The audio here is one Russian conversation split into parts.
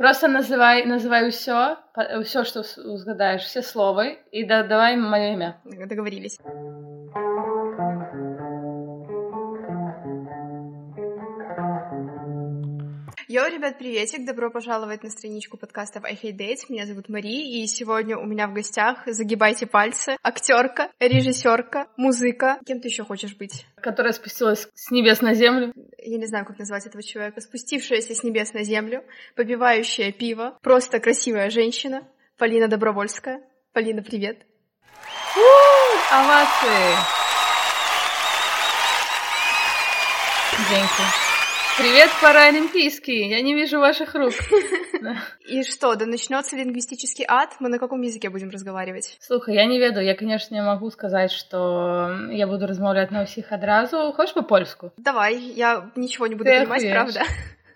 Просто называй, называй все, все, что узгадаешь, все слова, и да, давай мое имя. Договорились. Йоу, ребят, приветик! Добро пожаловать на страничку подкастов I Hate Dates. Меня зовут Мари, и сегодня у меня в гостях, загибайте пальцы, актерка, режиссерка, музыка. Кем ты еще хочешь быть? Которая спустилась с небес на землю. Я не знаю, как назвать этого человека. Спустившаяся с небес на землю, попивающая пиво, просто красивая женщина, Полина Добровольская. Полина, привет! У, овации! Деньги. Привет, паралимпийский! Я не вижу ваших рук. И что, да начнется лингвистический ад? Мы на каком языке будем разговаривать? Слухай, я не веду. Я, конечно, не могу сказать, что я буду размовлять на всех одразу. Хочешь по-польску? Давай, я ничего не буду понимать, правда?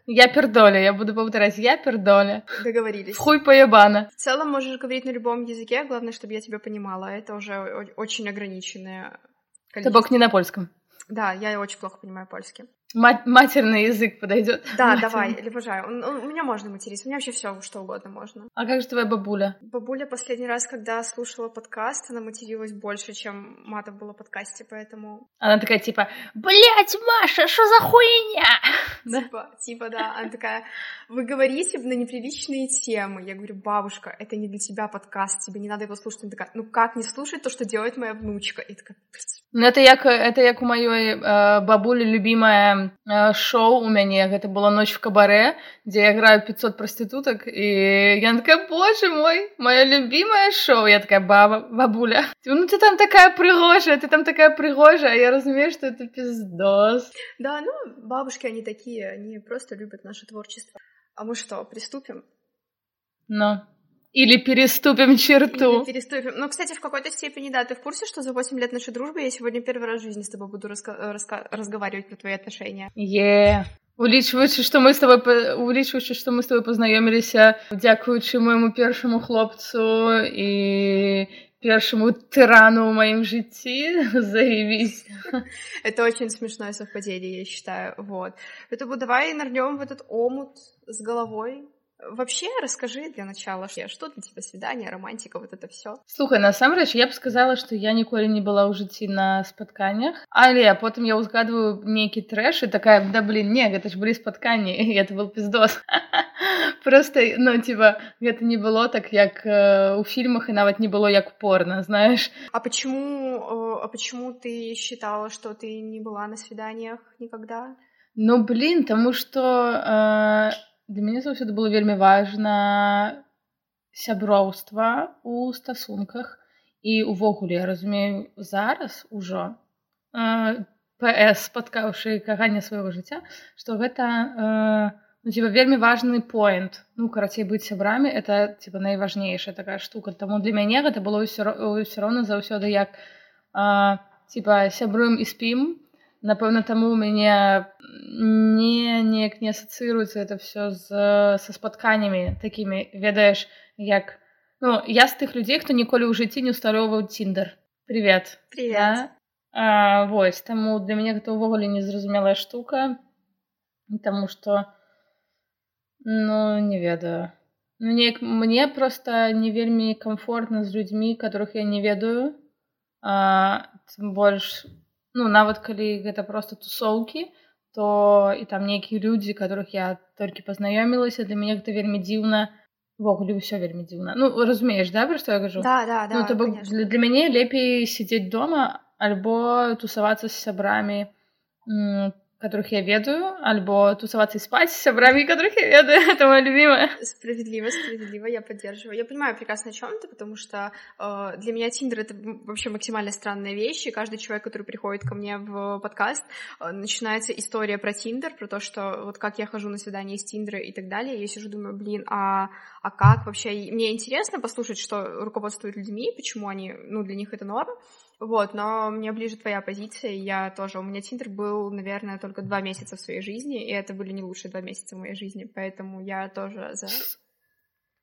Я пердоля, я буду повторять, я пердоля. Договорились. Хуй поебана. В целом можешь говорить на любом языке, главное, чтобы я тебя понимала. Это уже очень ограниченное количество. Ты бог не на польском. Да, я очень плохо понимаю польский. Матерный язык подойдет. Да, давай, или обожаю. У меня можно материться, у меня вообще все что угодно можно. А как же твоя бабуля? Бабуля последний раз, когда слушала подкаст, она материлась больше, чем матов было в подкасте, поэтому... Она такая типа, блять, Маша, что за хуйня? Типа, типа, да. Она такая, вы говорите на неприличные темы. Я говорю, бабушка, это не для тебя подкаст, тебе не надо его слушать. Она такая, ну как не слушать то, что делает моя внучка? И такая, ну это як, это як у моей э, бабули любимая Э, шоу у мяне гэта была ночь в кабаре дзе я играю 500 проституток. І я такая боже мой моя любимое шоу я такая баба бабуля ну ты там такая прыгожая ты там такая прыгожая я разумею что это пиздос. Да ну бабушки они такие они просто любят наше творчество. А мы что приступим? Но или переступим черту. Или переступим. Ну, кстати, в какой-то степени, да, ты в курсе, что за 8 лет нашей дружбы я сегодня первый раз в жизни с тобой буду раска- раска- разговаривать про твои отношения. Е. Yeah. Улічваючы, што мы з тобой улічваючы, што мы з тобой пазнаёміліся дзякуючы майму першаму хлопцу і першаму тырану ў маім жыцці заявіць. Это очень смешное совпадение, я считаю. Вот. Это давай нырнем в этот омут с головой Вообще, расскажи для начала, что для тебя свидание, романтика, вот это все. Слухай, насамрэч, я б сказала, што я ніколі не была ў жыцці на спатканнях, але потым я ўзгадваю нейкі трэш і такая, да блин, не, гэта ж былі спатканні, это был пиздос. Просто, ну, типа, гэта не было так, як э, у фильмах, и нават не было як порно, знаешь. А почему, э, а почему ты считала, что ты не была на свиданиях никогда? Ну, блин, тому что... Э, для мяне заўсёды было вельмі важна сяброўства у стасунках і увогуле я разумею зараз ужо э, ps спаткаўшы каганне свайго жыцця што гэта э, ну, типа вельмі важны поинт ну карацей быць сябрамі это типа найважнейшая такая штука. Таму для мяне гэта было ўсё, ўсё роўна заўсёды як э, типа сябруем і спім напэўна таму у мяне не неяк не асацыруецца это все з са спатканнямі такімі ведаеш як ну я з тых людзей хто ніколі ў жыцці не усталёўваў тиндер привет привет а, вось таму для мяне гэта ўвогуле незразумелая штука таму что ну не ведаю ну неяк мне просто не вельмі комфортна з людзьмі которых я не ведаю а, больш ну нават калі гэта просто тусоўкі то і там нейкія людзі которых я толькі пазнаёмілася для мяне гэта вельмі дзіўна ввогуле ўсё вельмі дзіўна ну разумееш да пра што я кажу да, да, да, ну, то для, для мяне лепей сядзець дома альбо тусавацца з сябрамі которых я ведаю, альбо тусоваться и спать с сябрами, которых я ведаю. Это моя любимая. Справедливо, справедливо, я поддерживаю. Я понимаю прекрасно, о чем ты, потому что э, для меня Тиндер — это вообще максимально странная вещь, и каждый человек, который приходит ко мне в подкаст, э, начинается история про Тиндер, про то, что вот как я хожу на свидание из Тиндера и так далее. Я сижу, думаю, блин, а, а как вообще? И мне интересно послушать, что руководствует людьми, почему они, ну, для них это норм, вот, но мне ближе твоя позиция. Я тоже... У меня Тиндер был, наверное, только два месяца в своей жизни, и это были не лучшие два месяца в моей жизни, поэтому я тоже за...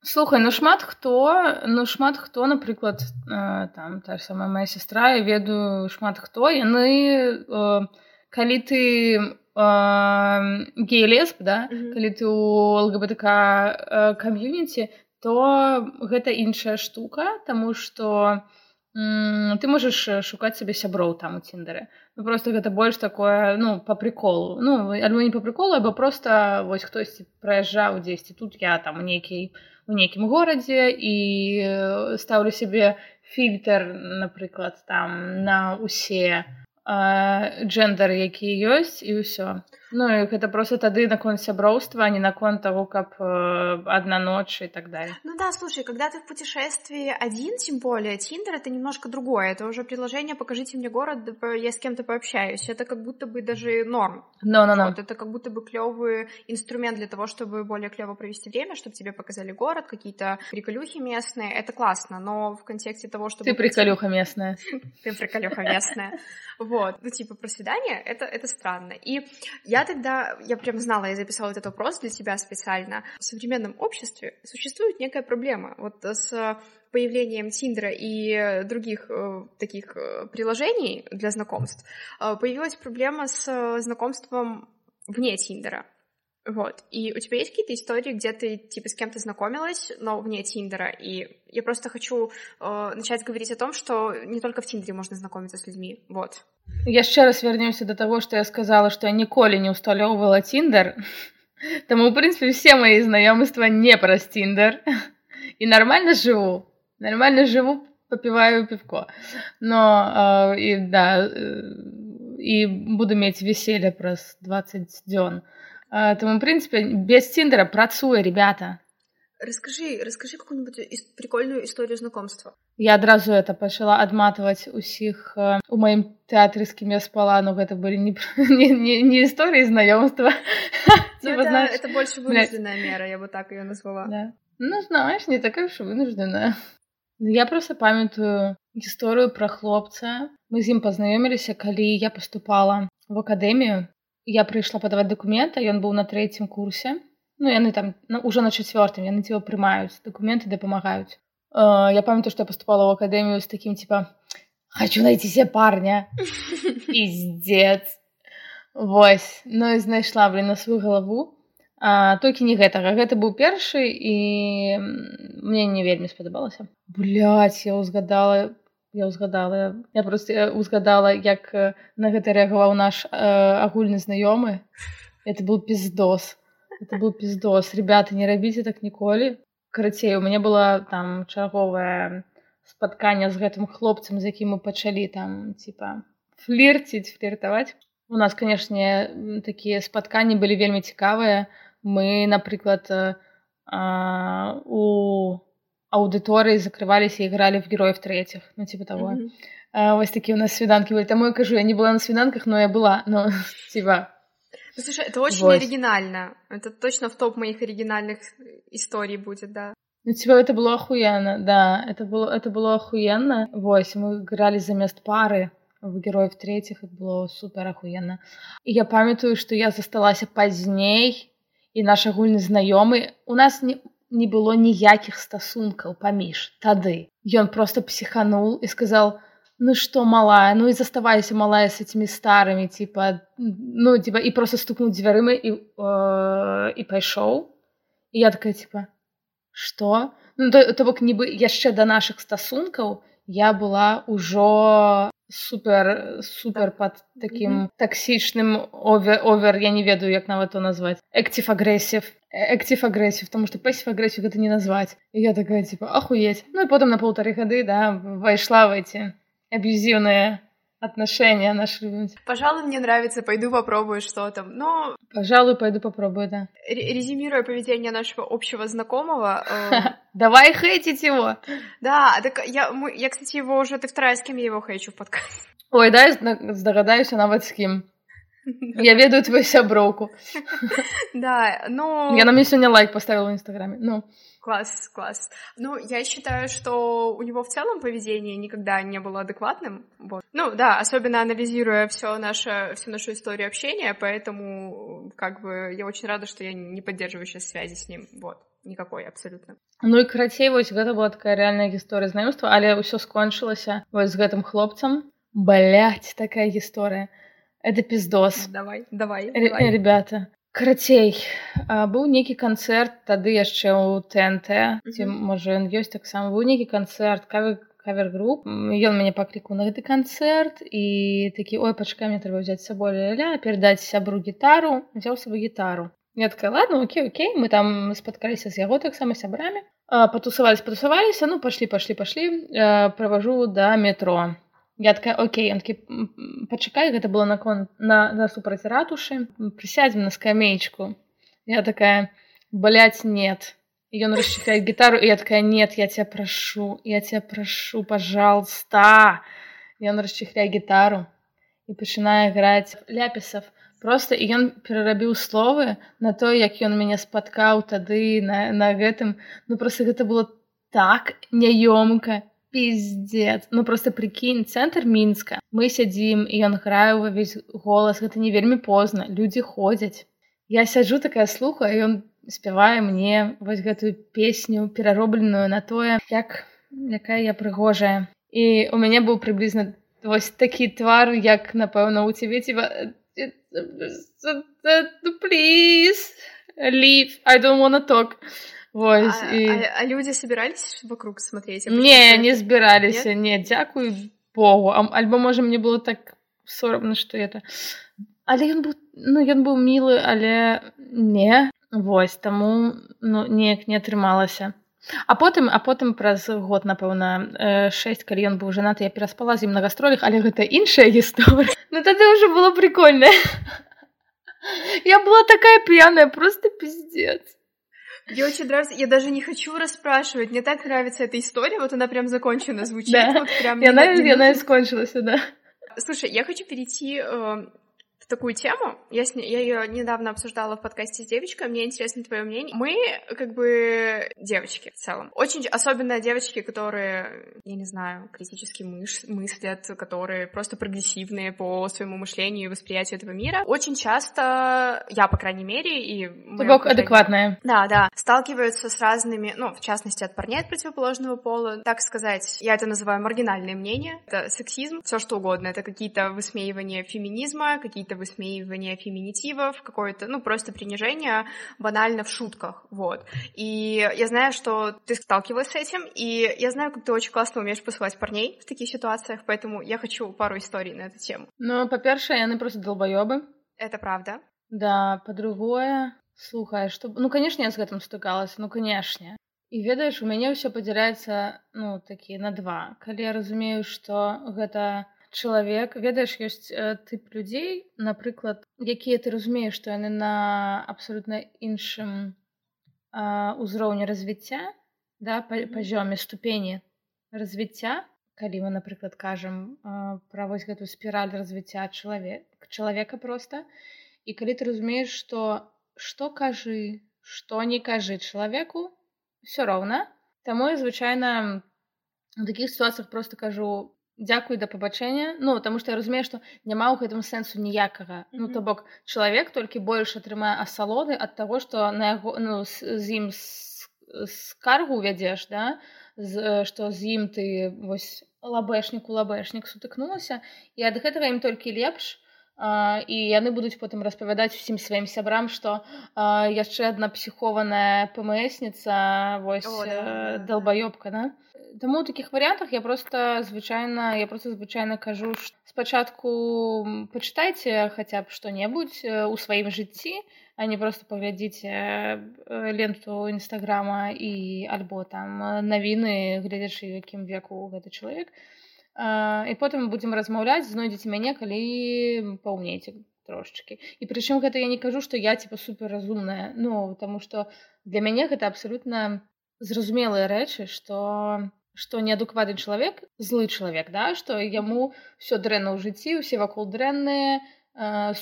Слухай, ну шмат хто ну шмат хто напрыклад э, там та ж самая моя сестра я ведаю шмат хто яны э, калі ты гей-лесб да Мгм. калі ты у лгбтк кам'юніці то гэта іншая штука тому что ты можаш шукаць сабе сяброў там у ціндары ну, просто гэта больш такое ну по приколу. Ну альбо не по приколу або просто вось хтосьці праязджаў дзесьці тут я там у нейкій у нейкім горадзе і э, стаўлю сябе фільтр напрыклад там на усе джендары якія ёсць і ўсё Ну і гэта просто тады наконт сяброўства, а не наконт того, как э, одна ночь и так далее. Ну да, слушай, когда ты в путешествии один, тем более, Тиндер это немножко другое. Это уже предложение «покажите мне город, я с кем-то пообщаюсь». Это как будто бы даже норм. No, no, no. Вот, это как будто бы клевый инструмент для того, чтобы более клево провести время, чтобы тебе показали город, какие-то приколюхи местные. Это классно, но в контексте того, чтобы... Ты приколюха местная. Ты приколюха местная. Вот. Ну, типа, про свидание это, это странно. И я тогда, я прям знала, я записала этот вопрос для тебя специально. В современном обществе существует некая проблема. Вот с появлением Тиндера и других э, таких э, приложений для знакомств э, появилась проблема с знакомством вне Тиндера. Вот. И у тебя есть какие-то истории, где ты, типа, с кем-то знакомилась, но вне Тиндера? И я просто хочу э, начать говорить о том, что не только в Тиндере можно знакомиться с людьми. Вот. Яшчэ раз вернемся до того, что я сказала, что я ніколі не усталёўвала Тиндер. Таму, в принципе, все мои знаёмства не праз Тиндер. И нормально живу. Нормально живу, попиваю пивко. Но, э, и да, э, и буду мець веселье праз 20 дзён. А, Тому, в принципе, без Тиндера працуе, ребята. Расскажи, расскажи какую-нибудь ис- прикольную историю знакомства. Я адразу это пачала адматваць усіх э, у маім тэатры з кім я спала но гэта былі не, не, не, не історыі знаёмства Ну, это, это больше вынужденная мера, я бы так ее назвала. да. ну знаешь не такая уж і вынужденая Ну, я просто памятаю гісторыю пра хлопца мы з ім пазнаёміліся калі я поступала в акадэмію я прыйшла падаваць дакумента ён быў на трэцім курсе ну яны там ну, уже на чацвёртым яны ці прымаюць дакументы дапамагаюць Э, я памятаю што я поступала ў акадэмію з такім типа хочу найти себе парня пиздец. Вось. Ну і знайшла блин на сваю галаву а, толькі не гэтага. Гэта быў першы і мне не вельмі спадабалася. Блять я узгадала я узгадала я просто узгадала як э, на гэта рэагаваў наш э, агульны знаёмы. Это был пиздос это был пиздос ребята не рабіце так ніколі карацей у мяне была там чарговая спатканне з гэтым хлопцам з якім мы пачалі там типа флірціць фліртаваць у нас канешне м, такія спатканні былі вельмі цікавыя мы напрыклад э, а, у аўдыторыі закрываліся і гралі в героев третьих ну типа того Мгм. а, вось такія у нас свіданкі былі таму я кажу я не была на свіданках но я была ну типа Ну, слушай, это очень Вот. оригинально. Это точно в топ моих оригинальных историй будет, да. Ну, типа, это было охуенно, да, это было, это было охуенно. Вось, мы играли замест пары в героев третьих, это было супер охуенно. І я памятаю, што я засталася пазней, і наш агульны знаёмы, у нас не, не было ніякіх стасункаў паміж тады. Ён просто психанул і сказал, ну что, малая, ну и заставайся, малая, с этими старыми, типа, ну, типа, и просто стукнул дзвярыма і, э, і пайшоў. І я такая, типа, Што? Ну, то, то бок нібы яшчэ да нашых стасункаў я была ўжо супер супер под таким таксічным овер, овер я не ведаю як нават то назваць экціф агрэсів экціф агрэсів тому что пэсіф агрэсію гэта не назваць і я такая типа ахуець ну і потым на полторы гады да вайшла в эти аб'юзіўныя отношения наши Пожалуй, мне нравится, пойду попробую, что там. Но, пожалуй пойду попробую да ре- резюмируя поведение нашего общего знакомого, э, давай хейтить его да, так я, мы, я, кстати, его уже, ты вторая, с кем я его хейчу в подкасте. Ой, дай зна- здагадаюся нават з кім. Я ведаю твою сяброўку. Да, ну... Я на мне сёння лайк поставила в инстаграме. Ну, Класс, класс. Ну, я считаю, что у него в целом поведение никогда не было адекватным. Вот. Ну, да, особенно анализируя все наше, всю нашу историю общения, поэтому, как бы, я очень рада, что я не поддерживаю сейчас связи с ним. Вот. Никакой, абсолютно. ну і карацей вось гэта была такая рэальная гісторыя знаёмства, але ўсё скончылася вось з гэтым хлопцам. Блять, такая гісторыя. это пиздос давай давай, Р- давай. ребята карацей быў нейкі канцэрт тады яшчэ ў тнт ці можа ён ёсць таксама. Быў нейкі канцэрт кавы кавер-груп. Ён мяне паклікаў на гэты канцэрт і такі ой пачкай мне трэба взять сабой ля перадаць сябру гітару взяў сабу гітару. Я такая ладно окей окей мы там спаткаліся з яго таксама сябрамі патусавались патусаваліся ну пашлі пашлі пашлі праважу да метро я такая окей янкі пачакай гэта было након на на супраць ратушы прысядзем на скамеечку я такая баляць нет ён расчехляет гитару и я такая нет я тебя прошу я тебя прошу пожалуйста ён расчехляе гітару і пачынае граць ляпісов просто і ён перарабіў словы на то як ён мяне спаткаў тады на, на гэтым ну просто гэта было так няёмка пиздец. Ну просто прикінь цэнтр мінска мы сядзім і ён грае увесь голас гэта не вельмі позна людзі ходзяць я сяджу такая слуха ён спявае мне вось гэтую песню пераробленую на тое як якая я прыгожая. І у мяне быў прыблізна вось такі твар як напэўна у цябе ці плиз лив I don't wanna talk Вось, а, і... а, а люди собирались вокруг смотреть не не збіраліся не дзякую Богу альбо можа мне было так сорамна что это але ён быў ну ён быў мілы але не Вось таму ну неяк не атрымалася а потым а потым праз год напэўна 6 калі ён быў жанаты я пераспала з ім на гастролях але гэта іншая гісторыя ну тады ўжо было прикольная я была такая п'яная просто пиздец я очень нравится я даже не хочу расспрашивать мне так нравится эта история вот она прям закончена звучит да. вот прям и она, и она и скончилась да слушай я хочу перейти э, такую тему. Я, с я ее недавно обсуждала в подкасте с девочкой. Мне интересно твое мнение. Мы как бы девочки в целом. Очень, особенно девочки, которые, я не знаю, критически мыш, мыслят, которые просто прогрессивные по своему мышлению и восприятию этого мира. Очень часто, я, по крайней мере, и... Бог адекватная. Да, да. Сталкиваются с разными, ну, в частности, от парней от противоположного пола. Так сказать, я это называю маргинальные мнения. Это сексизм, все что угодно. Это какие-то высмеивания феминизма, какие-то высмеивание феминитивов, какое-то, ну, просто принижение банально в шутках, вот. И я знаю, что ты сталкивалась с этим, и я знаю, как ты очень классно умеешь посылать парней в таких ситуациях, поэтому я хочу пару историй на эту тему. Ну, по-перше, яны просто долбоёбы. Это правда. Да, по-другое, слухай, што... Ну, канешне, я з гэтым стыкалася, ну, канешне. І ведаеш, у мяне ўсё падзяляецца, ну, такі на два. Калі я разумею, што гэта чалавек ведаеш ёсць э, тып людзей напрыклад якія ты разумееш што яны на абсалютна іншым узроўні развіцця да пазёме ступені развіцця калі мы напрыклад кажам пра вось гэтую спіраль развіцця чалавек чалавека проста і калі ты разумееш што што кажы што не кажы чалавеку все роўна таму я звычайна у такіх сітуацыях просто кажу дзякуй да пабачэння ну таму што я разумею што няма ў гэтым сэнсу ніякага mm -hmm. ну то бок чалавек толькі больш атрымае асалоды ад таго што на яго ну з, з ім скаргу вядзеш да з, што з ім ты вось лабэшніку лабэшнік сутыкнулася і ад гэтага ім толькі лепш Uh, і яны будуць потым распавядаць усім сваім сябрам што uh, яшчэ адна псіхованая пмсніца вось oh, да, да, долбаёбка да? Таму ў такіх варыянтах я просто звычайна я просто звычайна кажу спачатку пачытайце хаця б што-небудзь у сваім жыцці а не просто паглядзіце ленту нстаграма і альбо там навіны гледзячы якім веку гэты чалавек і потым будзем размаўляць знойдзеце мяне калі паўнейце трошачки і прычым гэта я не кажу што я типа суперразумная ну таму што для мяне гэта абсалютна зразумелыя рэчы што што неадукватны чалавек злы чалавек да што яму все дрэнна ў жыцці усе вакол дрэнныя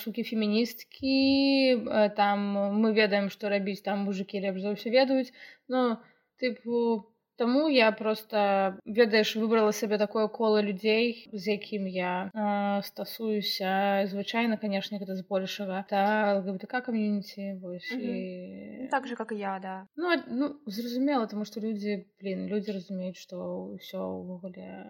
сукі феміністкі там мы ведаем што рабіць там мужикі лепш за ўсё ведаюць ну тыпу Таму я просто ведаеш выбрала сабе такое кола людзей з якім я э, стасуюся звычайна канешне гэта збольшага та ЛГБТК кам'юніці вось mm -hmm. і... так же как і я да ну, ну зразумела тому что людзі блин людзі разумеюць што ўсё ўвогуле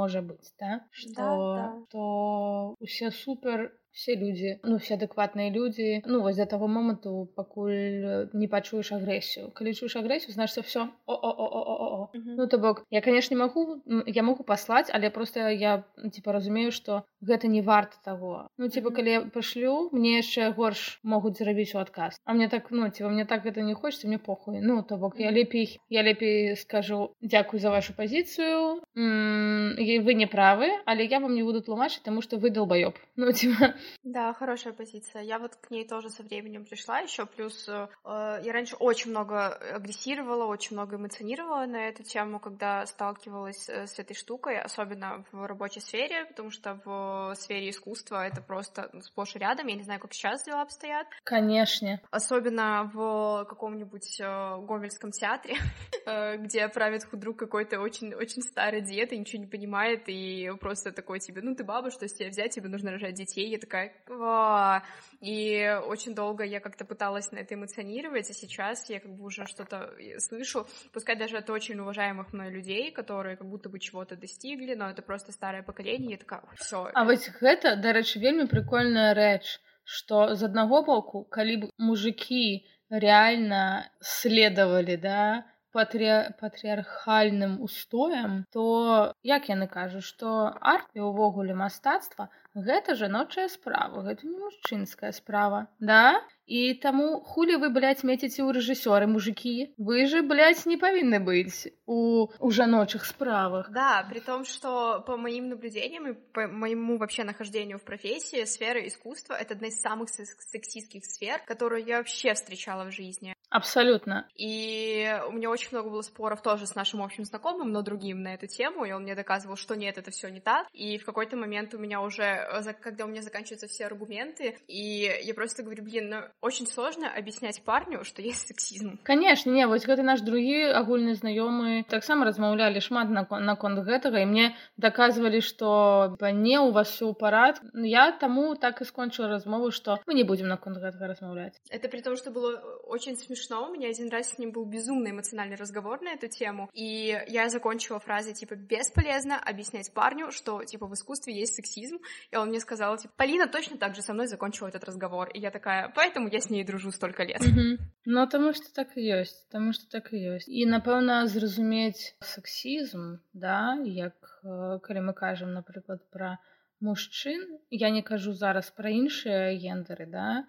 можа быць да? Што, да, да. то усе супер все людзі ну все адэкватныя людзі ну вось да таго моманту пакуль не пачуеш агрэсію калі чуеш агрэсію значится все о о о о о о ну то бок я конечно магу я могу паслаць але просто я типа разумею что гэта не варта того ну типа калі я пашлю мне яшчэ горш могуць зрабіць у адказ а мне так ну типа мне так гэта не хочется мне похуй ну то бок я лепей я лепей скажу дзякуй за вашу пазіцыю вы не правы але я вам не буду тлумачыць тому что вы долбоёб ну типа да хорошая позиция. Я вот к ней тоже со временем пришла еще плюс э, я раньше очень много агрессировала очень много эмоционировала на эту тему когда сталкивалась э, с этой штукой особенно в рабочей сфере потому что в сфере искусства это просто ну, сплошь и рядом. Я не знаю как сейчас дела обстоят. Конечно. Особенно в каком-нибудь э, гомельском театре где правит худрук какой-то очень очень старый дед и ничего не понимает и просто такой тебе ну ты баба что с тебя взять? Тебе нужно рожать детей я такая Ва! и очень долго я как-то пыталась на это эмоционировать, а сейчас я как бы уже что-то э, слышу, пускай даже от очень уважаемых мной людей, которые как будто бы чего-то достигли, но это просто старое поколение, я такая, все. А вот это, дарэчы, вельмі прикольная рэч, что з аднаго боку, калі б мужики реально следовали, да, патри... патрыархальным устоям, то як яны кажуць, што арт і ўвогуле мастацтва гэта жаночая справа гэта не мужчынская справа да і таму хулі вы блядь, меціце ў рэжысёры мужики вы же блядь, не павінны быць у у жаночых справах да при том что по моим наблюдениям и по моему вообще нахождению в профессии сфера искусства это одна из самых сексистских сфер которую я вообще встречала в жизни Абсолютно. И у меня очень много было споров тоже с нашим общим знакомым, но другим на эту тему, и он мне доказывал, что нет, это все не так. И в какой-то момент у меня уже Э, когда у меня заканчиваются все аргументы, и я просто говорю, блин, ну очень сложно объяснять парню, что есть сексизм. Конечно, не, вот гэта наш другі агульны знаёмы таксама размаўлялі шмат наконт гэтага і мне доказывалі что не у вас все ў парад я таму так и скончыла размову что мы не будем наконт гэтага размаўляць это при том что было очень смешно у меня один раз с ним был безумно эмоциональный разговор на эту тему и я закончила фразой типа бесполезно объяснять парню что типа в искусстве есть сексизм и он мне сказал, типа, Полина точно так же со мной закончила этот разговор. И я такая, поэтому я с ней дружу столько лет. -hmm. Ну, потому что так и есть, потому что так и есть. И, напевно, зразуметь сексизм, да, як, коли мы кажем, например, про мужчин, я не кажу зараз про іншыя гендеры, да,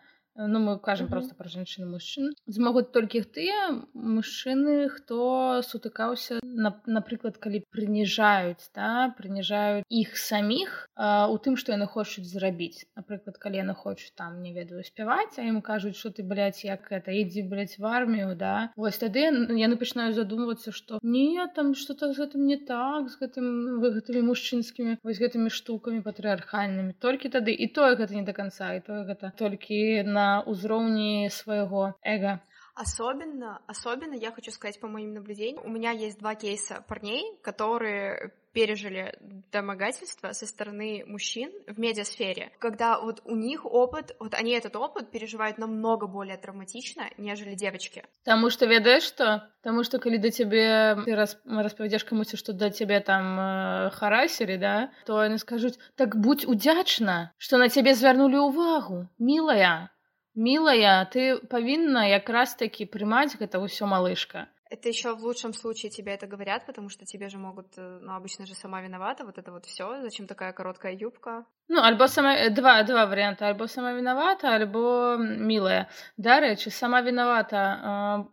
ну мы кажам mm -hmm. просто пра жанчын мужчын змогуць толькі тыя мужчыны хто сутыкаўся на, напрыклад калі прыніжаюць да прыніжаюць іх саміх у тым што яны хочуць зрабіць напрыклад калі яны хочуць там не ведаю спяваць а ім кажуць что ты блядь, як это ідзі в армію да. Вось тады яны пачынаюць задумвацца что не там что-то з гэтым не так з гэтым вы гэтымі мужчынскімі вось гэтымі штукамі патрыархальнымі толькі тады і тое гэта не до конца і тое гэта толькі на ўзроўні свайго эго Особенно, особенно я хочу сказать по моим наблюдениям, у меня есть два кейса парней, которые пережили домогательство со стороны мужчин в медиасфере, когда вот у них опыт, вот они этот опыт переживают намного более травматично, нежели девочки. Потому что ведаешь что? Потому что когда до тебе ты рас, распавядзеш камусьці, што да цябе там э, харасілі, да, то они скажут: так будь удзячна, что на цябе звярнулі ўвагу, милая милая ты павінна якраз таки прымаць гэта ўсё малышка это еще в лучшем случае тебе это говорят, потому что тебе же могут, э, ну, обычно же сама виновата, вот это вот все, зачем такая короткая юбка. Ну, альбо сама, э, два, два варианта, альбо сама виновата, альбо милая. Дарэчы, сама виновата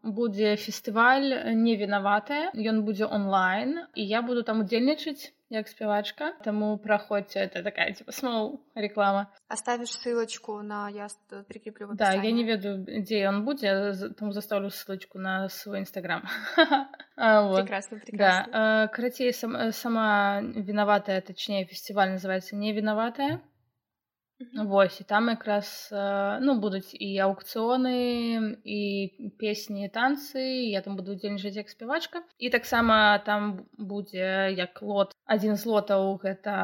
э, будзе фестываль не виноватая, ён будзе онлайн, і я буду там удзельнічаць як спявачка таму праходзьце это такая типа смол реклама. Оставишь ссылочку на я прикреплю да я не ведаю дзе он будзе там заставлю ссылочку на свой инстаграм. Прекрасно прекрасно. да карацей сама виноватая точнее фестиваль называется не виноватая Вось і там якраз ну будуць і аўкцыёны і песні танцы я там буду удзельнічаць як спявачка і таксама там будзе як лот адзін з лотаў гэта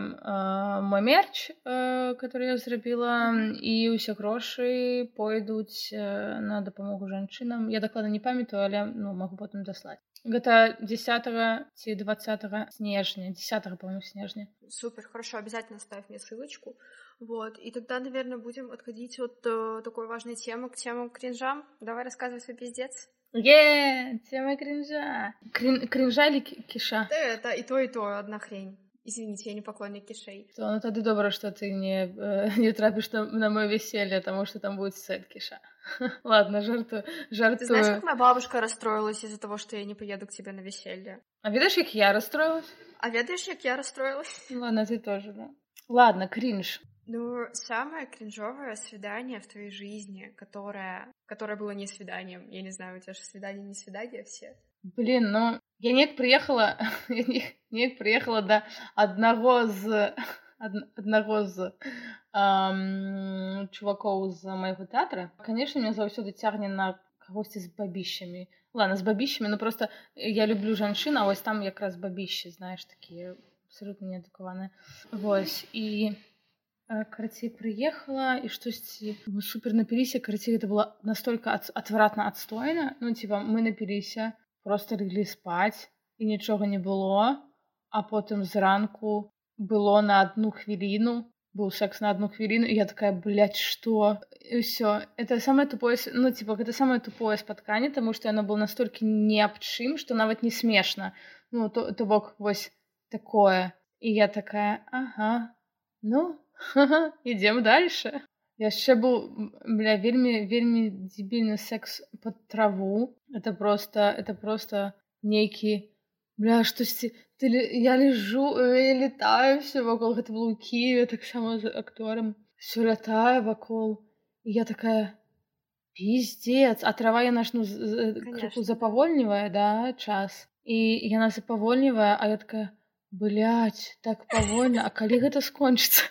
э, мой мерч э, который я зрабіла і ўсе грошы пойдуць э, на дапамогу жанчынам я дакладна не памятаю але ну могу потым даслаць Гэта 10 ці 20 снежня 10 по-моему снежня. Супер хорошо обязательно ставь мне ссылочку. Вот и тогда наверное будем отходить от э, такой важной темы к темам кринжам давай рассказывай свой пиздец. Е тема кринжа. Крин, кринжа или киша? Да, это и то и то одна хрень Извините, я не поклонник кишей. То, ну тогда добро, что ты не, э, не трапишь на, на мое веселье, потому что там будет сет киша. Ладно, жартую, жартую. Ты знаешь, как моя бабушка расстроилась из-за того, что я не поеду к тебе на веселье? А видишь, как я расстроилась? А видишь, как я расстроилась? Ладно, ты тоже, да. Ладно, кринж. Ну, самое кринжовое свидание в твоей жизни, которое, которое было не свиданием. Я не знаю, у тебя же свидание не свидание все. Блин, ну, я неяк прыехала неяк прыехала да аднаго з аднаго з чувакоў з майго тэатра канешне мне заўсёды цягне на кагосьці з бабіщамі ладно з бабіщамі ну просто я люблю жанчына вось там якраз бабіщы знаеш такія абсолютно неадукаваныя вось і карацей прыехала і штосьці мы супер напіліся карацей это было настолько отвратна адстойна ну типа мы напіліся просто леглі спаць і нічога не было а потым зранку было на одну хвіліну быў секс на одну хвіліну я такая блядь, что і все это самое тупое ну типа гэта самое тупое спатканне тому что яно было настолькі не аб чым что нават не смешна ну то то бок вось такое і я такая ага ну ідзем дальше яшчэ быў бля вельмі вельмі дзібільны секс под траву это просто это просто нейкі бля штосьці ты я лежу я летаю все вакол гэта было ў кіеве таксама з акторам все лятае вакол і я такая пиздец а трава яна ж ну крыху запавольнівае да час і яна запавольнівае а я такая блядь, так павольна а калі гэта скончыцца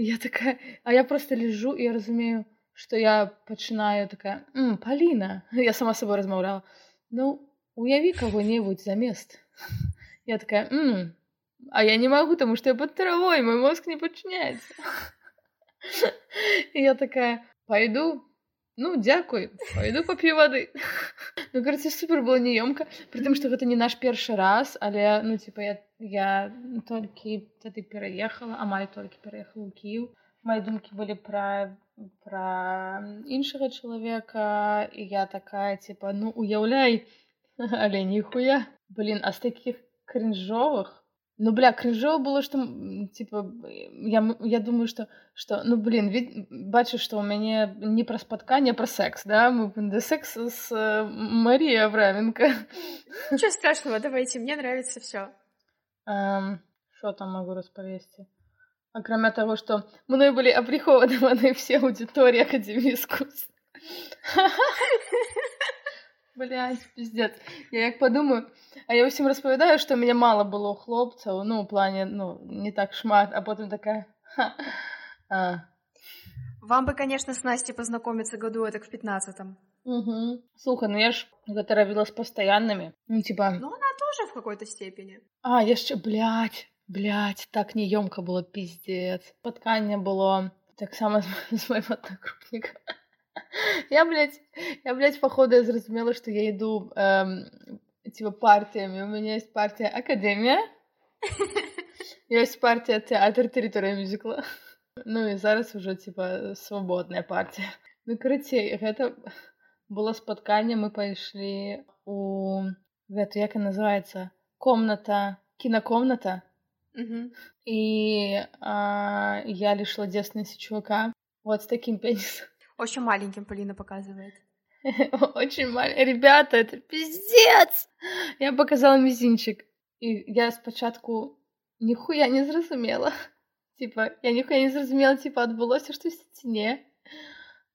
я такая а я просто лежу і разумею что я пачынаю такая паліна я сама сабой размаўляла ну уяві кого-небудзь замест я такая М, а я не могу тому что я под травой мой мозг не подчиняется я такая пойду ну дзякуй пойду попью воды ну кажется супер было неёмка при том что гэта не наш першы раз але ну типа я я толькі тады пераехала амаль толькі пераехала у кіў мои думкі былі пра пра іншага чалавека і я такая типа ну уяўляй але ніхуя блин а з таких кринжовых ну бля кринжово было что типа я я думаю что что ну блин ведь бачу что у мяне не пра спатканне про секс да мы да секс с э, мария авраменко ничего страшного давайте мне нравится все что эм, там могу распавесці акрамя того что мной были апрыхованы все аудитории академии искусств Блядь, пиздец. Я як подумаю, а я ўсім распавядаю, што мяне мала было хлопцаў, ну, у плане, ну, не так шмат, а потым такая... А. вам бы, конечно, с Настей познакомиться году так в пятнадцатом. Угу. Слухай, ну я ж с постоянными. Ну, типа... Ну, она тоже в какой-то степени. А, яшчэ, блядь, блядь, так неёмка было, пиздец. Спатканне было таксама з моим одногруппником. Я, блядь, я, блядь, походу я зразумела, что я иду эм, типа партиями. У меня есть партия Академия, есть партия Театр Территория мюзикла. Ну и зараз уже типа свободная партия. Ну, короче, это было споткание, мы пошли у... Это, как она называется? Комната, кинокомната. Угу. И а, я лишила девственности чувака. Вот с таким пенисом. Очень маленьким Полина показывает. Очень маленький. Ребята, это пиздец! Я показала мизинчик. И я спочатку нихуя не зразумела. Типа, я нихуя не зразумела, типа, отбылося что в сцене.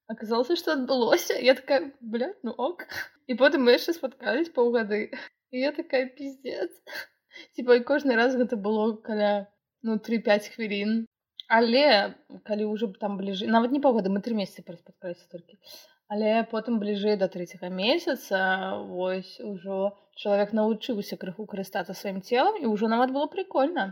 Оказалось, что отбылося. Я такая, блядь, ну ок. И потом мы еще споткались паўгады. И я такая, пиздец. Типа, и каждый раз это было каля, ну, 3-5 хвилин. Але калі ўжо там бліжэй нават не паўгода мы тры месяцы праспаткаліся толькі але потым бліжэй да трэцяга месяца вось ужо чалавек навучыўся крыху карыстацца сваім целам і ўжо нават было прикольно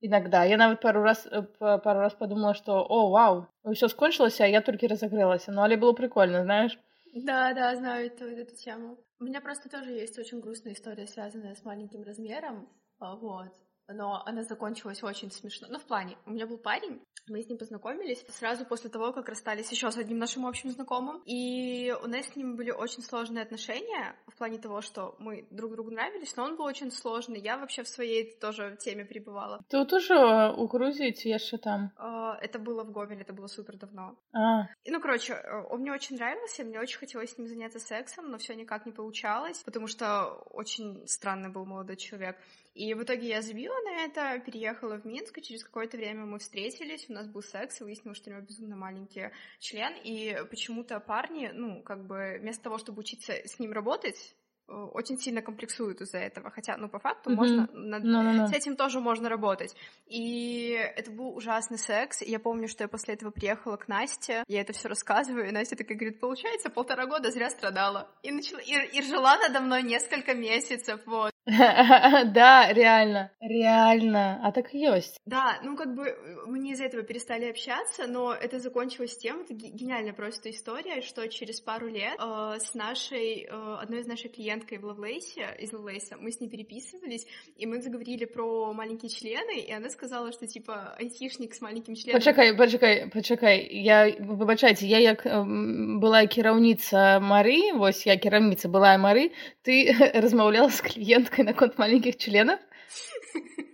иногда я нават пару раз э, пару раз подумала что о вау ўсё скончылася я толькі разагрэлася ну але было прикольно знаешь Да, да, знаю эту, эту тему. У меня просто тоже есть очень грустная история, связанная с маленьким размером, а, вот. Но она закончилась очень смешно. Ну, в плане, у меня был парень, мы с ним познакомились сразу после того, как расстались еще с одним нашим общим знакомым. И у нас с ним были очень сложные отношения в плане того, что мы друг другу нравились, но он был очень сложный. Я вообще в своей тоже теме пребывала. Ты тоже у Грузии ці яшчэ там? А, это было в Гомеле, это было супер давно. А. И, ну, короче, э, он мне очень нравился, мне очень хотелось с ним заняться сексом, но все никак не получалось, потому что очень странный был молодой человек. И в итоге я забила на это, переехала в Минск, и через какое-то время мы встретились, у нас был секс, и выяснилось, что у него безумно маленький член, и почему-то парни, ну, как бы вместо того, чтобы учиться с ним работать, Э, очень сильно комплексуют из-за этого, хотя, ну, по факту, mm-hmm. можно над... no, no, no. с этим тоже можно работать. И это был ужасный секс. Я помню, что я после этого приехала к Насте, я это все рассказываю, и Настя такая говорит, получается, полтора года зря страдала. И, начала... и, и жила надо мной несколько месяцев, вот. Да, реально, реально, а так и есть. Да, ну как бы мы не из-за этого перестали общаться, но это закончилось тем, это гениальная просто история, что через пару лет э, с нашей, э, одной из наших клиенткой в Лавлейсе, из Лавлейса, мы с ней переписывались, и мы заговорили про маленькие члены, и она сказала, что типа айтишник с маленьким членом... Почекай, почекай, почекай, я, выбачайте, я як была кіраўніца Мары, вось я кіраўніца была Мары, ты размаўляла с клиенткой на наконт маленьких членов.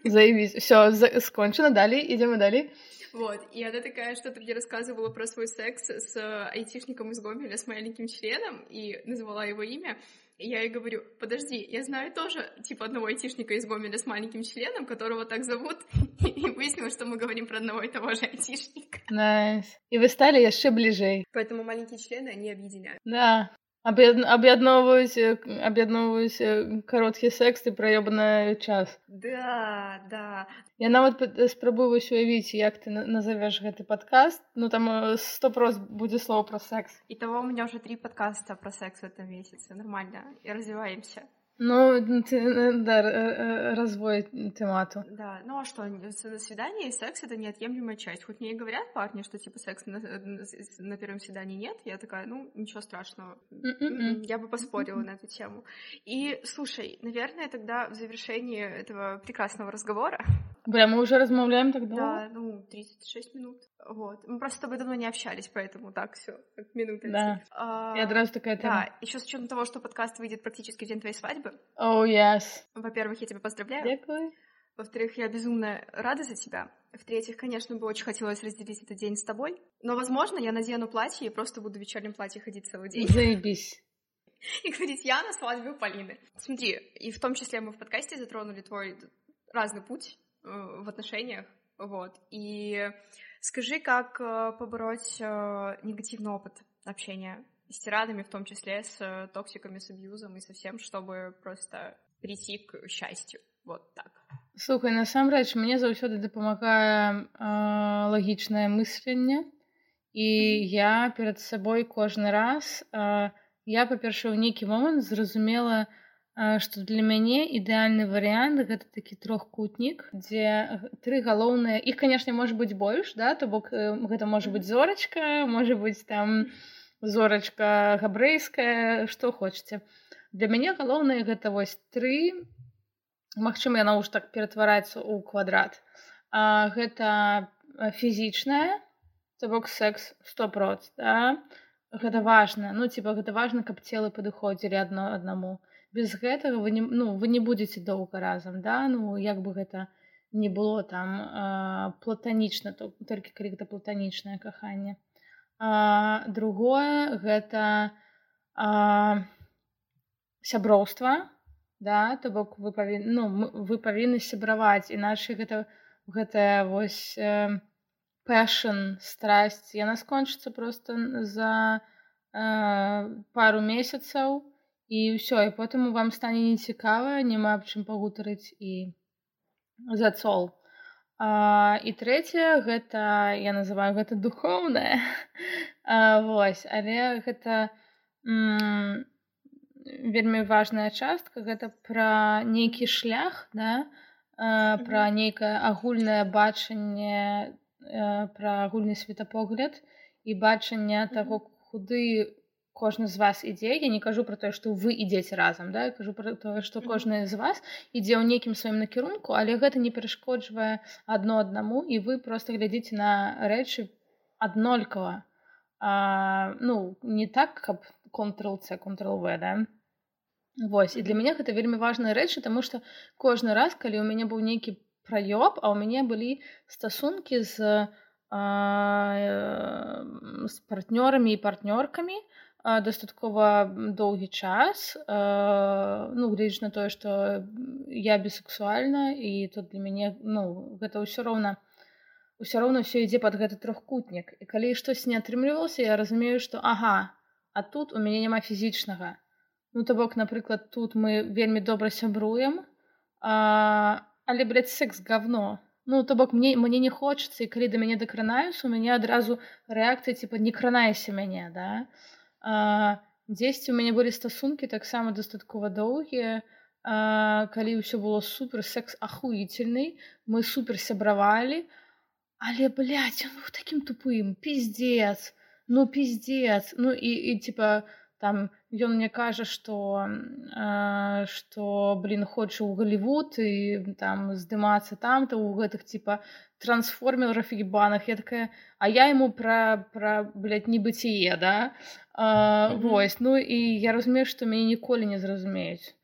Заявись. Усё, скончана. Далее, идем и далее. Вот, и она такая что-то мне рассказывала про свой секс с айтишником из Гомеля с маленьким членом и назвала его имя. И я ей говорю, подожди, я знаю тоже, типа, одного айтишника из Гомеля с маленьким членом, которого так зовут, и выяснилось, что мы говорим про одного и того же айтишника. Nice. Nice. И вы стали еще ближе. Поэтому маленькие члены, они объединяют. Да, аб'ядноўваюць аб'ядноўваюць кароткі секс і праёбаны час да да я нават спрабую вось уявіць як ты назовеш гэты падкаст ну там сто прост будзе слово про секс і того у меня уже три подкаста про секс в этом месяце нормально и развиваемся ну, да, развой темату. Да, ну а что, свидание и секс — это неотъемлемая часть. Хоть мне и говорят парни, что типа секс на, на первом свидании нет, я такая, ну, ничего страшного. М-м-м. Я бы поспорила на эту тему. И, слушай, наверное, тогда в завершении этого прекрасного разговора... Бля, мы уже размовляем тогда? Да, ну, 36 минут. Вот. Мы просто с тобой давно не общались, поэтому так все, как минуты. Да. А, и одразу такая тема. Да, еще с учетом того, что подкаст выйдет практически в день твоей свадьбы. Oh, yes. Во-первых, я тебя поздравляю. Дякую. Во-вторых, я безумно рада за тебя. В-третьих, конечно, бы очень хотелось разделить этот день с тобой. Но, возможно, я надену платье и просто буду в вечернем платье ходить целый день. Заебись. И говорить, я на свадьбе у Полины. Смотри, и в том числе мы в подкасте затронули твой разный путь в отношениях, вот. И Скажи, как э, побороть э, негативный опыт общения с тиранами, в том числе с э, токсиками, с абьюзом и со всем, чтобы просто прийти к счастью. Вот так. Слухай, насамрэч мне заўсёды дапамагае э, лагічнае мысленне і mm -hmm. я перад сабой кожны раз э, я па-перша ў нейкі момант зразумела, што для мяне ідэальны варыянт гэта такі трохкутнік дзе тры галоўныя іх канешне можа быць больш да то бок гэта можа быць зорачка можа быць там зорачка габрэйская што хочаце для мяне галоўнае гэта вось тры Магчыма яна ўж так ператвараецца ў квадрат. А, гэта фізічная то бок секс 100 проц да? гэта важна ну типа гэта важна каб целы падыходзілі адно аднаму без гэтага вы не ну вы не будете доўга разам да? Ну як бы гэта не было там платанічна то толькі калі гэта платанічнае каханне. А, другое гэта а, сяброўства да? То бок вы павін ну вы павінны сябраваць іначай гэта гэтая вось passion страсць яна скончыцца просто за э, пару месяцаў і ўсё і потым вам стане нецікава няма аб чым пагутарыць і that's all. А, і трэцяе гэта я называю гэта духоўнае вось але гэта м, вельмі важная частка гэта пра нейкі шлях да? А, пра нейкае агульнае бачанне пра агульны светапогляд і бачанне таго куды кожны з вас ідзе. Я не кажу про тое што вы ідзеце разам да я кажу про тое што кожны з вас ідзе ў нейкім сваім накірунку але гэта не перашкоджвае адно аднаму і вы просто глядзіце на рэчы аднолькава. Ну не так каб контрол c контрол в да. Вось і для мяне гэта вельмі важныя рэчы таму што кожны раз калі ў мяне быў нейкі праёб а ў мяне былі стасункі з з партнёрамі і партнёркамі дастаткова доўгі час ну гледзяч на тое што я бісексуальна і тут для мяне ну гэта ўсё роўна ўсё роўна ўсё ідзе пад гэты трохкутнік і калі штось не атрымлівалася я разумею што ага а тут у мяне няма фізічнага ну то бок напрыклад тут мы вельмі добра сябруем але блядь, секс говно. Ну то бок мне мне не хочется і калі да мяне дакранаюцца у мяне адразу рэакцыя типа не кранайся мяне да? а дзесьці у мяне былі стасункі таксама дастаткова доўгія калі ўсё было супер секс ахуительный мы супер сябравалі але блядь, он таким тупым пиздец ну пиздец ну і і типа там ён мне кажа что что блин хоча ў Голливуд і там здымацца там то у гэтых типа трансформеров ебаных я такая а я ему про про блядь, небыцее да а, mm -hmm. вось ну і я разумею что мяне ніколі не зразумеюць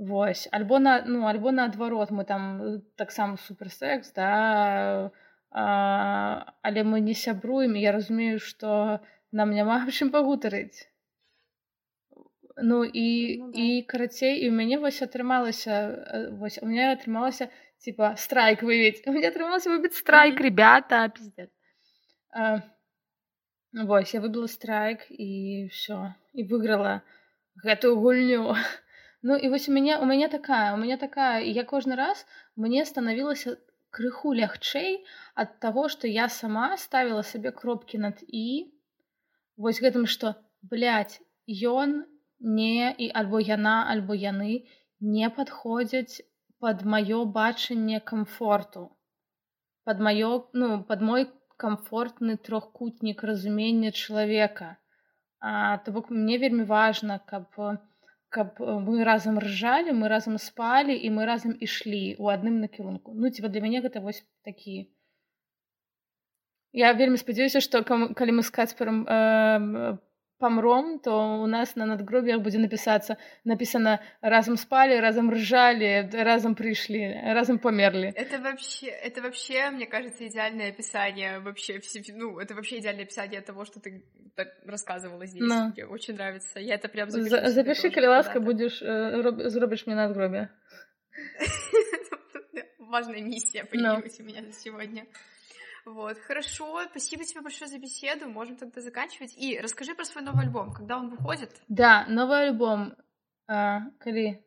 Вось альбо на ну альбо наадварот мы там таксама суперсекс да а, але мы не сябруем я разумею что нам няма чым пагутарыць Ну і ну, да. і карацей і ў мяне вось атрымалася вось у меня атрымалася типа страйк вывець у меня атрымалася выбіць страйк mm -hmm. ребята пиздец а, вось я выбила страйк і все і выиграла гэтую гульню Ну і вось у мяне у мяне такая у мяне такая я кожны раз мне станавілася крыху лягчэй ад таго што я сама ставіла сабе кропкі над і вось гэтым што ён не і альбо яна альбо яны не падходзяць под маё бачанне комфорту под маё ну под мой комфортны трохкутнік разумення чалавека то бок мне вельмі важна каб каб мы разам ржалі мы разам спалі і мы разам ішлі у адным накірунку. Ну ці для мяне гэта вось такі. Я вельмі спадзяюся што калі мы з кацперам э, помром, то у нас на надгробиях будет написаться, написано «разом спали, разом ржали, разом пришли, разом померли». Это вообще, это вообще, мне кажется, идеальное описание вообще, ну, это вообще идеальное описание того, что ты рассказывала здесь. Но. Мне очень нравится. Я это прям запишу. За запиши, коли ласка, будешь, э, зробишь мне надгробие. Важная миссия появилась у меня сегодня. Вот, хорошо, спасибо тебе большое за беседу, можем тогда заканчивать. И расскажи про свой новый альбом, когда он выходит? Да, новый альбом, а, коли,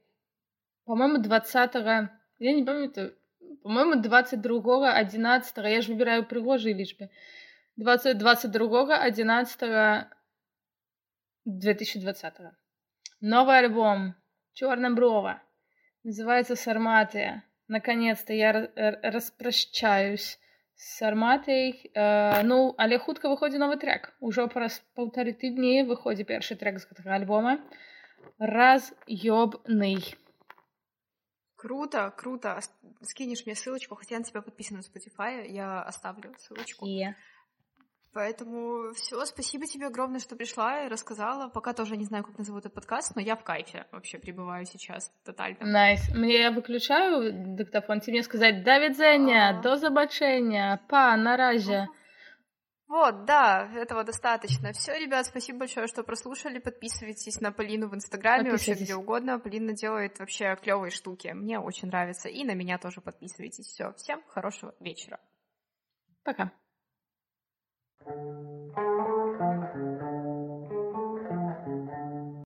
по-моему, 20 -го... я не помню, это, по-моему, 22 11 я же выбираю пригожие лишбы. 20, 22 11 2020 -го. Новый альбом Черноброва называется Сарматия. Наконец-то я распрощаюсь з арматай э, ну але хутка выходзіць новы трек ужо праз паўтары тыдні выходзіць першы трек з гэтага альбома раз ёбны круто круто скинешь мне ссылочку хотя на тебя подписана на Spotify я оставлю ссылочку yeah. Поэтому все, спасибо тебе огромное, что пришла и рассказала. Пока тоже не знаю, как назовут этот подкаст, но я в кайфе вообще пребываю сейчас тотально. Nice. Nice. Мне я выключаю диктофон, тебе сказать «До свидания», а... «До побачення», «Па», «Наразі». Вот, да, этого достаточно. Все, ребят, спасибо большое, что прослушали. Подписывайтесь на Полину в Инстаграме, вообще где угодно. Полина делает вообще клевые штуки. Мне очень нравится. И на меня тоже подписывайтесь. Все, всем хорошего вечера. Пока. Thank you.